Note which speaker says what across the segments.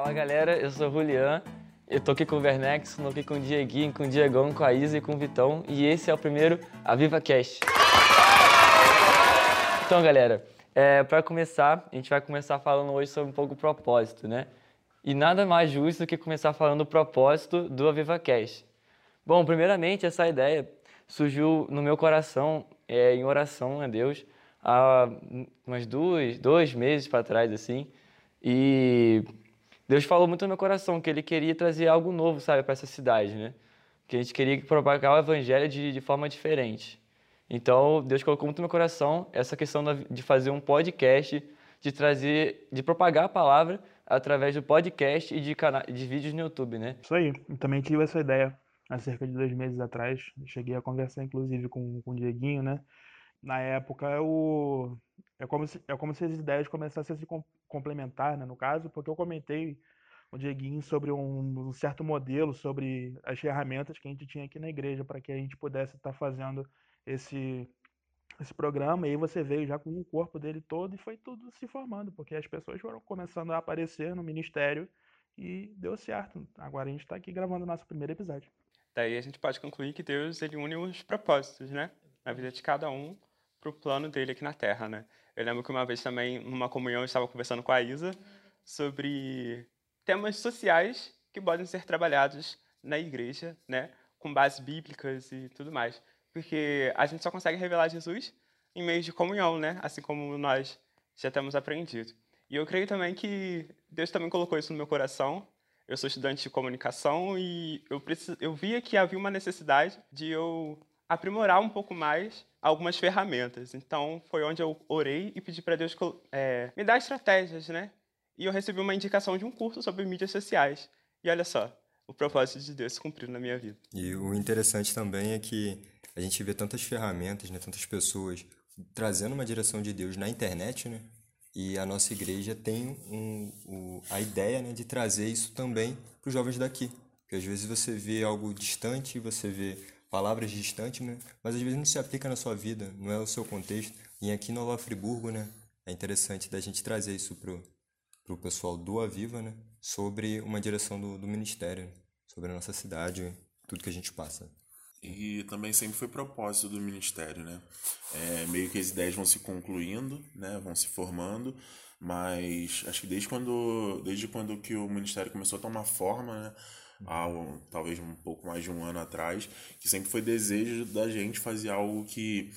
Speaker 1: Fala galera, eu sou o Julian, eu tô aqui com o Vernex, tô aqui com o Dieguinho, com o Diegão, com a Isa e com o Vitão e esse é o primeiro Aviva Cast. Então galera, é, para começar, a gente vai começar falando hoje sobre um pouco o propósito, né? E nada mais justo do que começar falando do propósito do Aviva Cast. Bom, primeiramente essa ideia surgiu no meu coração, é, em oração a Deus, há umas duas, dois meses para trás, assim, e Deus falou muito no meu coração que Ele queria trazer algo novo, sabe, para essa cidade, né? Que a gente queria propagar o Evangelho de, de forma diferente. Então, Deus colocou muito no meu coração essa questão de fazer um podcast, de trazer, de propagar a palavra através do podcast e de, cana de vídeos no YouTube, né?
Speaker 2: Isso aí. Eu também tive essa ideia há cerca de dois meses atrás. Cheguei a conversar, inclusive, com, com o Dieguinho, né? Na época, eu, é, como se, é como se as ideias começassem a se complementar, né? No caso, porque eu comentei com o Dieguinho sobre um, um certo modelo, sobre as ferramentas que a gente tinha aqui na igreja para que a gente pudesse estar tá fazendo esse esse programa, e aí você veio já com o corpo dele todo e foi tudo se formando, porque as pessoas foram começando a aparecer no ministério e deu certo. Agora a gente está aqui gravando o nosso primeiro episódio.
Speaker 3: Daí a gente pode concluir que Deus ele une os propósitos, né? Na vida de cada um para o plano dele aqui na Terra, né? Eu lembro que uma vez também, numa comunhão, eu estava conversando com a Isa sobre temas sociais que podem ser trabalhados na igreja, né? Com bases bíblicas e tudo mais porque a gente só consegue revelar Jesus em meio de comunhão, né? Assim como nós já temos aprendido. E eu creio também que Deus também colocou isso no meu coração. Eu sou estudante de comunicação e eu, preciso, eu via que havia uma necessidade de eu aprimorar um pouco mais algumas ferramentas. Então, foi onde eu orei e pedi para Deus é, me dar estratégias, né? E eu recebi uma indicação de um curso sobre mídias sociais. E olha só, o propósito de Deus se cumpriu na minha vida.
Speaker 4: E o interessante também é que a gente vê tantas ferramentas, né, tantas pessoas trazendo uma direção de Deus na internet, né? E a nossa igreja tem um, um, a ideia né, de trazer isso também para os jovens daqui. Porque às vezes você vê algo distante, você vê palavras distantes, né? Mas às vezes não se aplica na sua vida, não é o seu contexto. E aqui em Nova Friburgo, né? É interessante da gente trazer isso pro, pro pessoal do Aviva, né? Sobre uma direção do, do ministério, sobre a nossa cidade, tudo que a gente passa.
Speaker 5: E também sempre foi propósito do ministério, né? É, meio que as ideias vão se concluindo, né? Vão se formando, mas acho que desde quando, desde quando que o ministério começou a tomar forma, né? Há um, talvez um pouco mais de um ano atrás, que sempre foi desejo da gente fazer algo que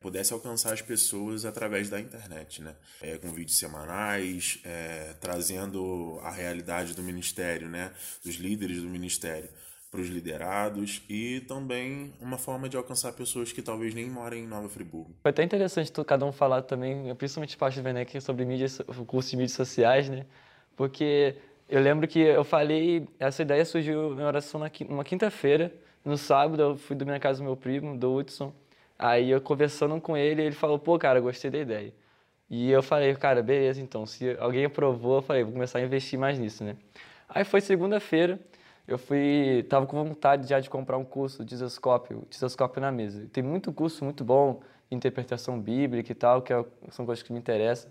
Speaker 5: pudesse alcançar as pessoas através da internet, né? É, com vídeos semanais, é, trazendo a realidade do ministério, né? Dos líderes do ministério para os liderados e também uma forma de alcançar pessoas que talvez nem morem em Nova Friburgo.
Speaker 1: Foi até interessante cada um falar também, principalmente parte do Venec, sobre mídias, o curso de mídias sociais, né? Porque eu lembro que eu falei, essa ideia surgiu na oração numa quinta-feira, no sábado eu fui dormir na casa do meu primo, do Hudson, aí eu conversando com ele, ele falou, pô, cara, gostei da ideia. E eu falei, cara, beleza, então, se alguém aprovou, eu falei, vou começar a investir mais nisso, né? Aí foi segunda-feira, eu fui, tava com vontade já de comprar um curso de Disoscópio, Disoscópio na mesa. Tem muito curso muito bom, interpretação bíblica e tal, que é, são coisas que me interessam.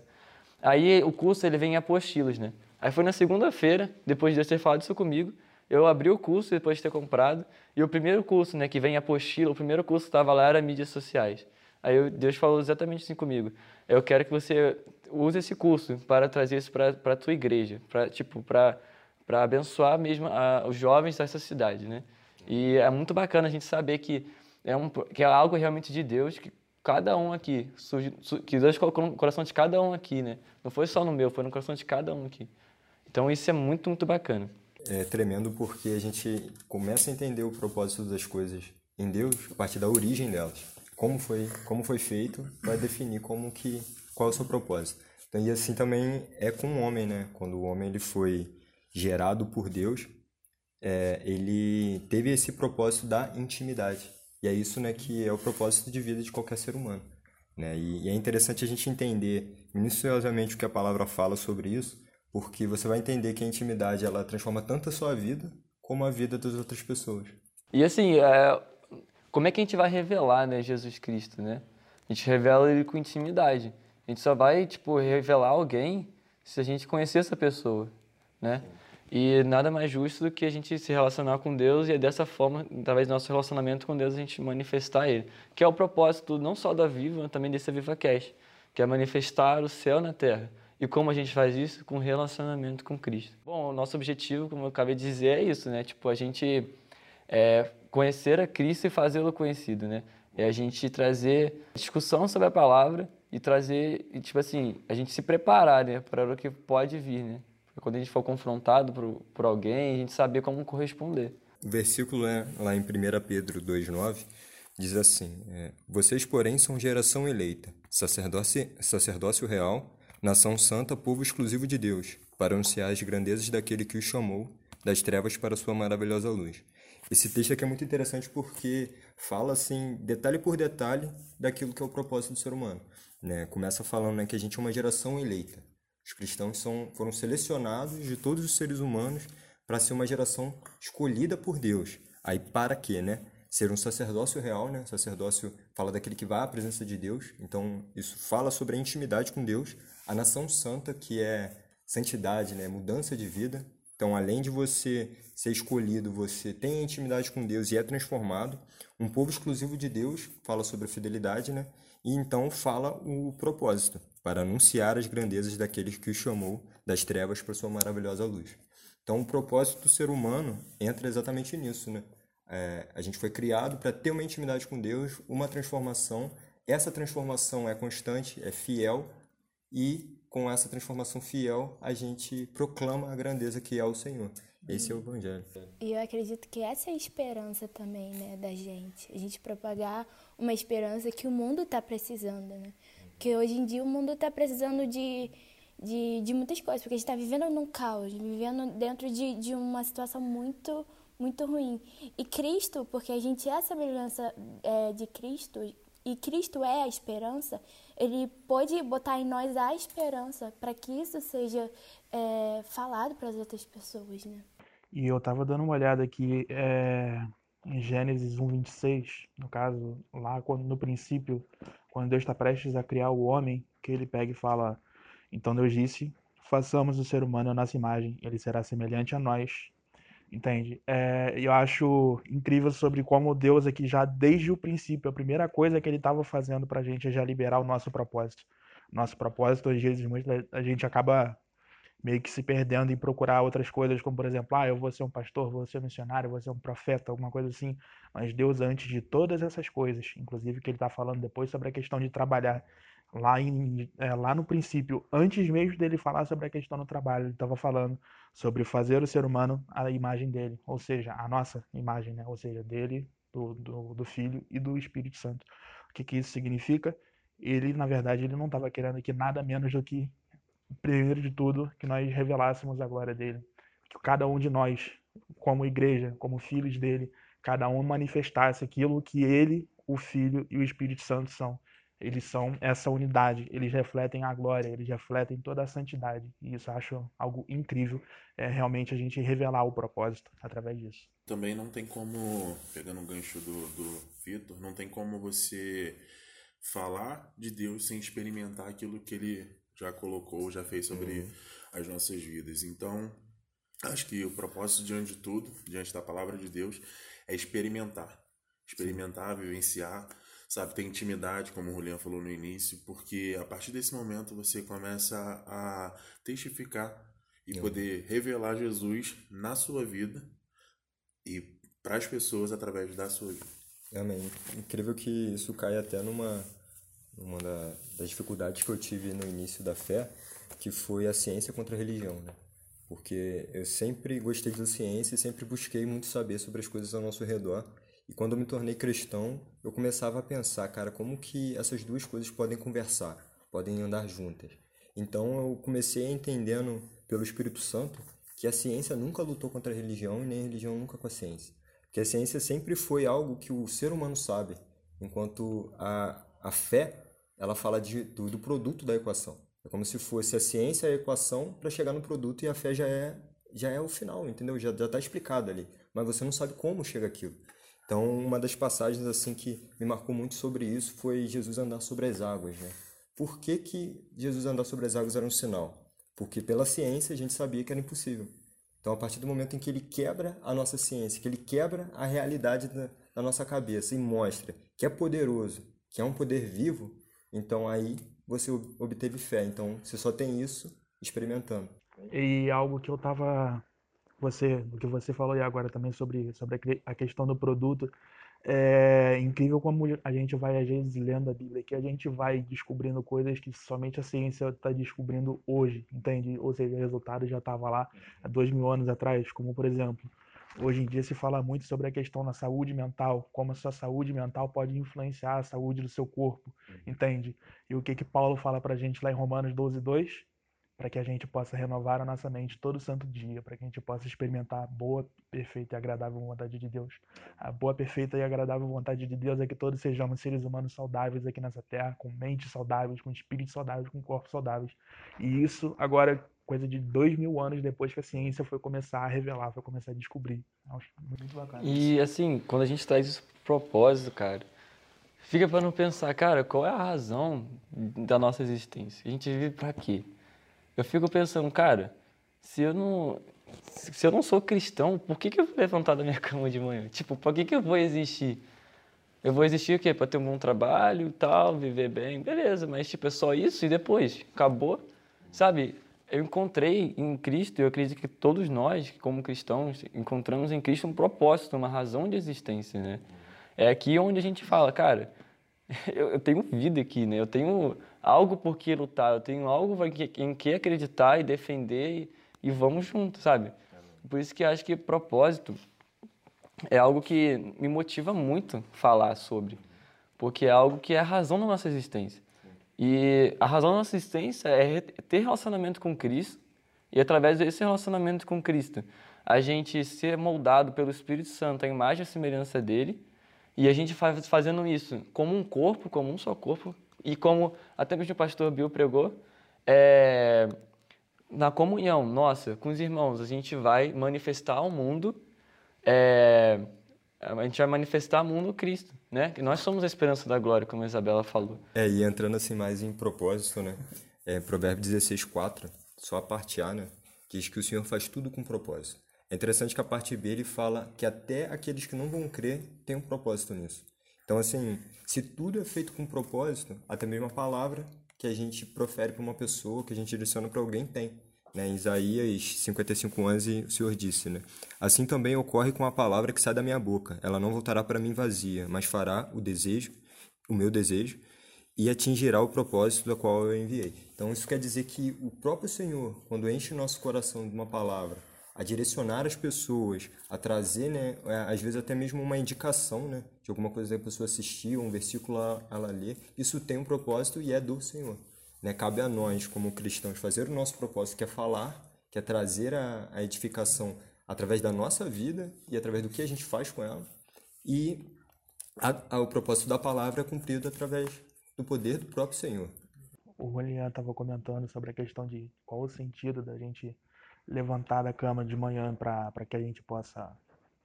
Speaker 1: Aí o curso ele vem em apostilas, né? Aí foi na segunda-feira, depois de Deus ter falado isso comigo, eu abri o curso depois de ter comprado, e o primeiro curso, né, que vem em apostila, o primeiro curso que estava lá era mídias sociais. Aí Deus falou exatamente assim comigo: eu quero que você use esse curso para trazer isso para a tua igreja, para tipo para para abençoar mesmo a, os jovens dessa cidade, né? E é muito bacana a gente saber que é, um, que é algo realmente de Deus, que cada um aqui, surge, que Deus colocou no coração de cada um aqui, né? Não foi só no meu, foi no coração de cada um aqui. Então isso é muito, muito bacana.
Speaker 4: É tremendo porque a gente começa a entender o propósito das coisas em Deus a partir da origem delas. Como foi, como foi feito, vai definir como que qual é o seu propósito. Então, e assim também é com o homem, né? Quando o homem ele foi gerado por Deus, é, ele teve esse propósito da intimidade. E é isso né, que é o propósito de vida de qualquer ser humano. Né? E, e é interessante a gente entender minuciosamente o que a palavra fala sobre isso, porque você vai entender que a intimidade ela transforma tanto a sua vida como a vida das outras pessoas.
Speaker 1: E assim, é, como é que a gente vai revelar né, Jesus Cristo, né? A gente revela ele com intimidade. A gente só vai tipo revelar alguém se a gente conhecer essa pessoa, né? E nada mais justo do que a gente se relacionar com Deus e é dessa forma, através do nosso relacionamento com Deus, a gente manifestar Ele. Que é o propósito não só da Viva, mas também desse Viva Cash, que é manifestar o céu na terra. E como a gente faz isso? Com relacionamento com Cristo. Bom, o nosso objetivo, como eu acabei de dizer, é isso, né? Tipo, a gente é, conhecer a Cristo e fazê-lo conhecido, né? É a gente trazer discussão sobre a palavra e trazer, tipo assim, a gente se preparar, né? Para o que pode vir, né? Quando a gente for confrontado por, por alguém, a gente saber como corresponder.
Speaker 4: O versículo é lá em 1 Pedro 2,9, diz assim: é, Vocês, porém, são geração eleita, sacerdócio, sacerdócio real, nação santa, povo exclusivo de Deus, para anunciar as grandezas daquele que os chamou das trevas para sua maravilhosa luz. Esse texto aqui é muito interessante porque fala assim, detalhe por detalhe, daquilo que é o propósito do ser humano. Né? Começa falando né, que a gente é uma geração eleita. Os cristãos são, foram selecionados de todos os seres humanos para ser uma geração escolhida por Deus. Aí para quê, né? Ser um sacerdócio real, né? Sacerdócio fala daquele que vai à presença de Deus. Então, isso fala sobre a intimidade com Deus. A nação santa, que é santidade, né? Mudança de vida. Então, além de você ser escolhido, você tem a intimidade com Deus e é transformado. Um povo exclusivo de Deus fala sobre a fidelidade, né? E então fala o propósito para anunciar as grandezas daqueles que o chamou das trevas para sua maravilhosa luz. Então, o propósito do ser humano entra exatamente nisso, né? É, a gente foi criado para ter uma intimidade com Deus, uma transformação. Essa transformação é constante, é fiel, e com essa transformação fiel, a gente proclama a grandeza que é o Senhor. Esse é o Evangelho.
Speaker 6: E eu acredito que essa é a esperança também, né, da gente. A gente propagar uma esperança que o mundo está precisando, né? Porque hoje em dia o mundo está precisando de, de, de, muitas coisas, porque a gente está vivendo num caos, vivendo dentro de, de uma situação muito, muito ruim. E Cristo, porque a gente é a semelhança é, de Cristo, e Cristo é a esperança, ele pode botar em nós a esperança para que isso seja é, falado para as outras pessoas, né?
Speaker 2: E eu estava dando uma olhada aqui é, em Gênesis 1, 26, no caso, lá quando, no princípio, quando Deus está prestes a criar o homem, que ele pega e fala: Então Deus disse: façamos o ser humano a nossa imagem, ele será semelhante a nós. Entende? É, eu acho incrível sobre como Deus aqui já desde o princípio, a primeira coisa que ele estava fazendo para a gente é já liberar o nosso propósito. Nosso propósito, às vezes, a gente acaba meio que se perdendo em procurar outras coisas, como por exemplo, ah, eu vou ser um pastor, vou ser um missionário, vou ser um profeta, alguma coisa assim. Mas Deus, antes de todas essas coisas, inclusive que ele está falando depois sobre a questão de trabalhar, lá, em, é, lá no princípio, antes mesmo dele falar sobre a questão do trabalho, ele estava falando sobre fazer o ser humano a imagem dele, ou seja, a nossa imagem, né? ou seja, dele, do, do, do Filho e do Espírito Santo. O que, que isso significa? Ele, na verdade, ele não estava querendo aqui nada menos do que primeiro de tudo, que nós revelássemos a glória dele. Que cada um de nós, como igreja, como filhos dele, cada um manifestasse aquilo que ele, o Filho e o Espírito Santo são. Eles são essa unidade, eles refletem a glória, eles refletem toda a santidade. E isso eu acho algo incrível, é realmente a gente revelar o propósito através disso.
Speaker 5: Também não tem como, pegando um gancho do, do Vitor, não tem como você falar de Deus sem experimentar aquilo que ele já colocou, já fez sobre uhum. as nossas vidas. Então, acho que o propósito diante de tudo, diante da palavra de Deus, é experimentar. Experimentar, Sim. vivenciar, sabe, ter intimidade, como o Julian falou no início, porque a partir desse momento você começa a testificar e uhum. poder revelar Jesus na sua vida e para as pessoas através da sua vida.
Speaker 4: Amém. Incrível que isso cai até numa uma da, das dificuldades que eu tive no início da fé, que foi a ciência contra a religião, né? Porque eu sempre gostei da ciência e sempre busquei muito saber sobre as coisas ao nosso redor. E quando eu me tornei cristão, eu começava a pensar, cara, como que essas duas coisas podem conversar, podem andar juntas. Então eu comecei entendendo pelo Espírito Santo que a ciência nunca lutou contra a religião e nem a religião nunca com a ciência. Que a ciência sempre foi algo que o ser humano sabe, enquanto a, a fé ela fala de, do, do produto da equação. É como se fosse a ciência a equação para chegar no produto e a fé já é já é o final, entendeu? Já está explicado ali, mas você não sabe como chega aquilo. Então, uma das passagens assim que me marcou muito sobre isso foi Jesus andar sobre as águas, né? Por que, que Jesus andar sobre as águas era um sinal? Porque pela ciência a gente sabia que era impossível. Então, a partir do momento em que ele quebra a nossa ciência, que ele quebra a realidade da, da nossa cabeça e mostra que é poderoso, que é um poder vivo, então aí você obteve fé. Então, você só tem isso experimentando.
Speaker 2: E algo que eu tava você, o que você falou aí agora também sobre sobre a questão do produto, é incrível como a gente vai, às vezes, lendo a Bíblia, que a gente vai descobrindo coisas que somente a ciência está descobrindo hoje, entende? Ou seja, o resultado já estava lá há dois mil anos atrás, como, por exemplo, hoje em dia se fala muito sobre a questão da saúde mental, como a sua saúde mental pode influenciar a saúde do seu corpo, entende? E o que que Paulo fala para a gente lá em Romanos 12, 2? para que a gente possa renovar a nossa mente todo santo dia, para que a gente possa experimentar a boa, perfeita e agradável vontade de Deus. A boa, perfeita e agradável vontade de Deus é que todos sejamos seres humanos saudáveis aqui nessa terra, com mentes saudáveis, com espíritos saudáveis, com corpos saudáveis. E isso agora coisa de dois mil anos depois que a ciência foi começar a revelar, foi começar a descobrir. Acho muito bacana.
Speaker 1: E assim, quando a gente traz isso pro propósito, cara, fica para não pensar, cara, qual é a razão da nossa existência? A gente vive para quê? eu fico pensando, cara, se eu não, se eu não sou cristão, por que, que eu vou levantar da minha cama de manhã? Tipo, por que, que eu vou existir? Eu vou existir o quê? Para ter um bom trabalho e tal, viver bem, beleza, mas tipo, é só isso e depois? Acabou? Sabe? Eu encontrei em Cristo, eu acredito que todos nós, como cristãos, encontramos em Cristo um propósito, uma razão de existência, né? É aqui onde a gente fala, cara, eu, eu tenho vida aqui, né? Eu tenho algo por que lutar, eu tenho algo em que acreditar e defender e, e vamos juntos, sabe? Por isso que acho que propósito é algo que me motiva muito falar sobre, porque é algo que é a razão da nossa existência. E a razão da nossa existência é ter relacionamento com Cristo e através desse relacionamento com Cristo, a gente ser moldado pelo Espírito Santo, a imagem e a semelhança dele, e a gente faz fazendo isso como um corpo, como um só corpo, e como até mesmo o pastor Bill pregou, é, na comunhão nossa com os irmãos, a gente vai manifestar ao mundo, é, a gente vai manifestar ao mundo Cristo, né? Nós somos a esperança da glória, como a Isabela falou.
Speaker 4: É, e entrando assim mais em propósito, né? É, Provérbio 16, 4, só a parte A, né? Diz que o Senhor faz tudo com propósito. É interessante que a parte B ele fala que até aqueles que não vão crer têm um propósito nisso. Então, assim, se tudo é feito com propósito, até mesmo a palavra que a gente profere para uma pessoa, que a gente direciona para alguém, tem. Né? Em Isaías 55:11 o Senhor disse, né? Assim também ocorre com a palavra que sai da minha boca. Ela não voltará para mim vazia, mas fará o desejo, o meu desejo, e atingirá o propósito do qual eu enviei. Então, isso quer dizer que o próprio Senhor, quando enche o nosso coração de uma palavra, a direcionar as pessoas, a trazer, né, é, às vezes até mesmo uma indicação, né, de alguma coisa que a pessoa assistiu, um versículo ela lê, isso tem um propósito e é do Senhor. Né? Cabe a nós, como cristãos, fazer o nosso propósito, que é falar, que é trazer a, a edificação através da nossa vida e através do que a gente faz com ela. E a, a, o propósito da palavra é cumprido através do poder do próprio Senhor.
Speaker 2: O Julian estava comentando sobre a questão de qual o sentido da gente levantar da cama de manhã para que a gente possa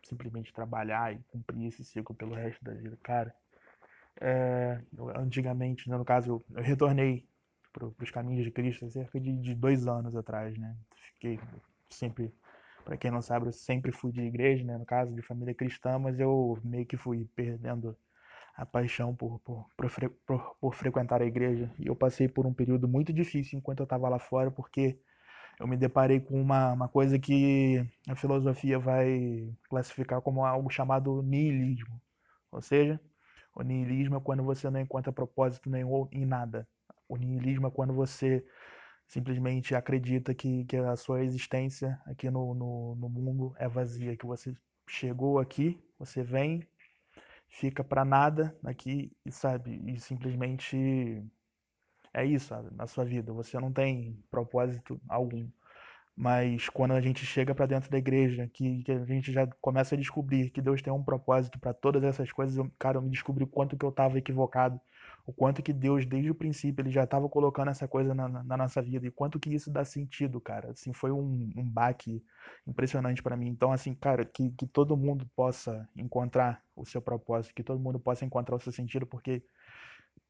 Speaker 2: simplesmente trabalhar e cumprir esse ciclo pelo resto da vida. Cara, é, antigamente, né, no caso, eu retornei para os caminhos de Cristo cerca de, de, dois anos atrás, né? Fiquei sempre, para quem não sabe, eu sempre fui de igreja, né? No caso, de família cristã, mas eu meio que fui perdendo a paixão por, por, por, por frequentar a igreja. E eu passei por um período muito difícil enquanto eu estava lá fora, porque eu me deparei com uma, uma coisa que a filosofia vai classificar como algo chamado niilismo. Ou seja, o niilismo é quando você não encontra propósito nenhum em nada. O niilismo é quando você simplesmente acredita que, que a sua existência aqui no, no, no mundo é vazia, que você chegou aqui, você vem, fica para nada aqui e sabe, e simplesmente é isso na sua vida. Você não tem propósito algum. Mas quando a gente chega para dentro da igreja, que, que, a gente já começa a descobrir que Deus tem um propósito para todas essas coisas, eu, cara, eu me descobri o quanto que eu estava equivocado, o quanto que Deus, desde o princípio, ele já estava colocando essa coisa na, na, nossa vida e quanto que isso dá sentido, cara. Assim, foi um, um baque impressionante para mim. Então, assim, cara, que, que todo mundo possa encontrar o seu propósito, que todo mundo possa encontrar o seu sentido, porque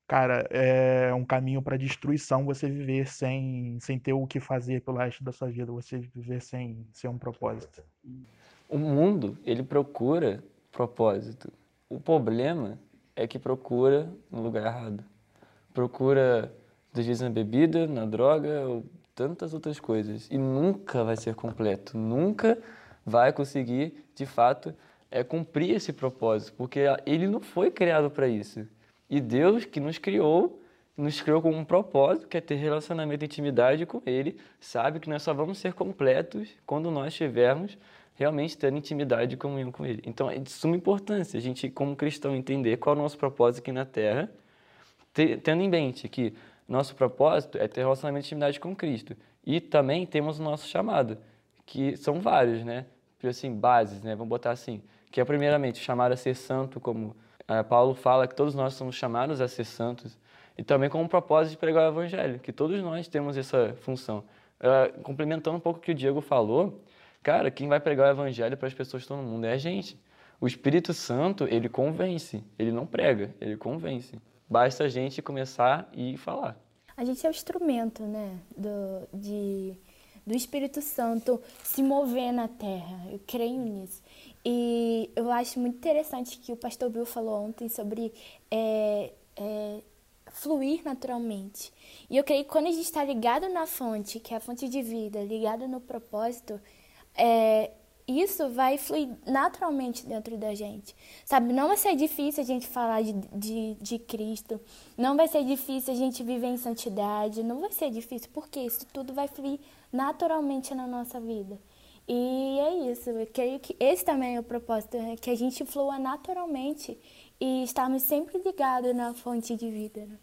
Speaker 2: cara, é um caminho para destruição você viver sem, sem ter o que fazer pelo resto da sua vida, você viver sem, sem um propósito.
Speaker 1: O mundo, ele procura propósito. O problema é que procura no lugar errado. Procura, às vezes, na bebida, na droga, ou tantas outras coisas. E nunca vai ser completo. Nunca vai conseguir, de fato, é cumprir esse propósito, porque ele não foi criado para isso. E Deus que nos criou, nos criou com um propósito, que é ter relacionamento e intimidade com Ele, sabe que nós só vamos ser completos quando nós estivermos realmente tendo intimidade e comunhão com Ele. Então é de suma importância a gente, como cristão, entender qual é o nosso propósito aqui na Terra, tendo em mente que nosso propósito é ter relacionamento e intimidade com Cristo. E também temos o nosso chamado, que são vários, né? Assim, bases, né? Vamos botar assim, que é primeiramente chamar a ser santo, como uh, Paulo fala que todos nós somos chamados a ser santos, e também com o propósito de pregar o evangelho, que todos nós temos essa função. Uh, complementando um pouco o que o Diego falou, Cara, quem vai pregar o evangelho para as pessoas todo mundo é a gente. O Espírito Santo, ele convence, ele não prega, ele convence. Basta a gente começar e falar.
Speaker 6: A gente é o instrumento, né, do, de, do Espírito Santo se mover na terra. Eu creio nisso. E eu acho muito interessante que o pastor Bill falou ontem sobre é, é, fluir naturalmente. E eu creio que quando a gente está ligado na fonte, que é a fonte de vida, ligado no propósito, é, isso vai fluir naturalmente dentro da gente. Sabe, não vai ser difícil a gente falar de, de, de, Cristo, não vai ser difícil a gente viver em santidade, não vai ser difícil, porque isso tudo vai fluir naturalmente na nossa vida. E é isso, eu creio que esse também é o propósito, né? que a gente flua naturalmente e estarmos sempre ligados na fonte de vida. Né?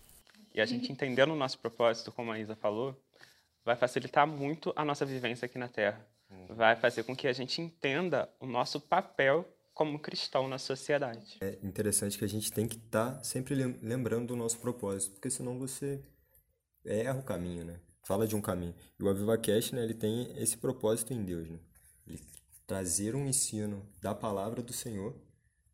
Speaker 3: E a gente entendendo o nosso propósito, como a Isa falou, vai facilitar muito a nossa vivência aqui na Terra vai fazer com que a gente entenda o nosso papel como cristão na sociedade.
Speaker 4: É interessante que a gente tem que estar tá sempre lembrando do nosso propósito, porque senão você erra o caminho, né? Fala de um caminho. E o Aviva Cash, né, ele tem esse propósito em Deus, né? Ele trazer um ensino da palavra do Senhor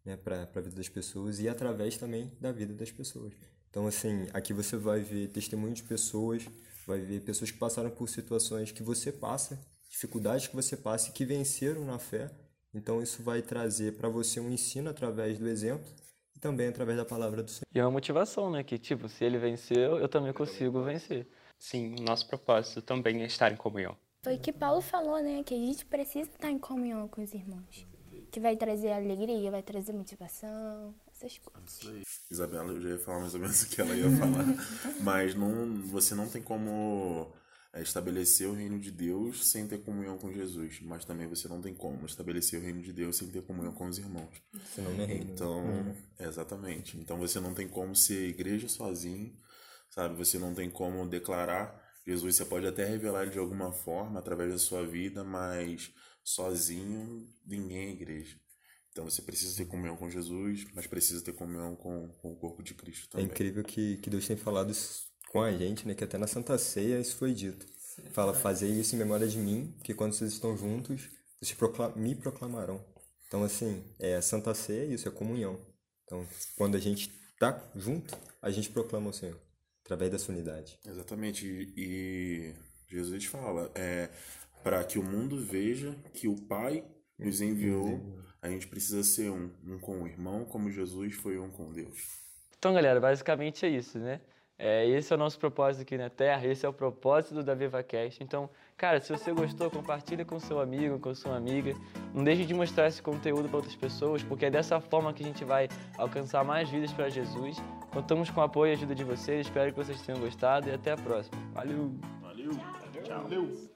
Speaker 4: né, para a vida das pessoas e através também da vida das pessoas. Então, assim, aqui você vai ver testemunho de pessoas, vai ver pessoas que passaram por situações que você passa dificuldades que você passa e que venceram na fé. Então isso vai trazer para você um ensino através do exemplo e também através da palavra do Senhor.
Speaker 1: E é uma motivação, né? Que tipo, se ele venceu, eu também consigo vencer.
Speaker 3: Sim, o nosso propósito também é estar em comunhão.
Speaker 6: Foi o que Paulo falou, né? Que a gente precisa estar em comunhão com os irmãos. Que vai trazer alegria, vai trazer motivação, essas coisas.
Speaker 5: Isabela, eu já ia falar mais ou menos o que ela ia falar. Mas não, você não tem como é estabelecer o reino de Deus sem ter comunhão com Jesus, mas também você não tem como estabelecer o reino de Deus sem ter comunhão com os irmãos.
Speaker 4: Não é reino.
Speaker 5: Então, uhum. exatamente. Então você não tem como ser igreja sozinho, sabe? Você não tem como declarar Jesus. Você pode até revelar ele de alguma forma através da sua vida, mas sozinho ninguém é igreja. Então você precisa ter comunhão com Jesus, mas precisa ter comunhão com, com o corpo de Cristo também.
Speaker 4: É incrível que, que Deus tem falado isso com a gente, né? Que até na Santa Ceia isso foi dito. Fala, fazer isso em memória de mim, que quando vocês estão juntos, vocês proclam me proclamarão. Então, assim, é a Santa Ceia isso, é comunhão. Então, quando a gente tá junto, a gente proclama o Senhor, através dessa unidade.
Speaker 5: Exatamente. E Jesus fala, é, para que o mundo veja que o Pai nos enviou, a gente precisa ser um, um com o irmão, como Jesus foi um com Deus.
Speaker 1: Então, galera, basicamente é isso, né? É, esse é o nosso propósito aqui na Terra, esse é o propósito da VivaCast. Então, cara, se você gostou, compartilha com seu amigo, com sua amiga. Não deixe de mostrar esse conteúdo para outras pessoas, porque é dessa forma que a gente vai alcançar mais vidas para Jesus. Contamos com o apoio e ajuda de vocês. Espero que vocês tenham gostado e até a próxima. Valeu!
Speaker 5: Valeu! Tchau! Valeu.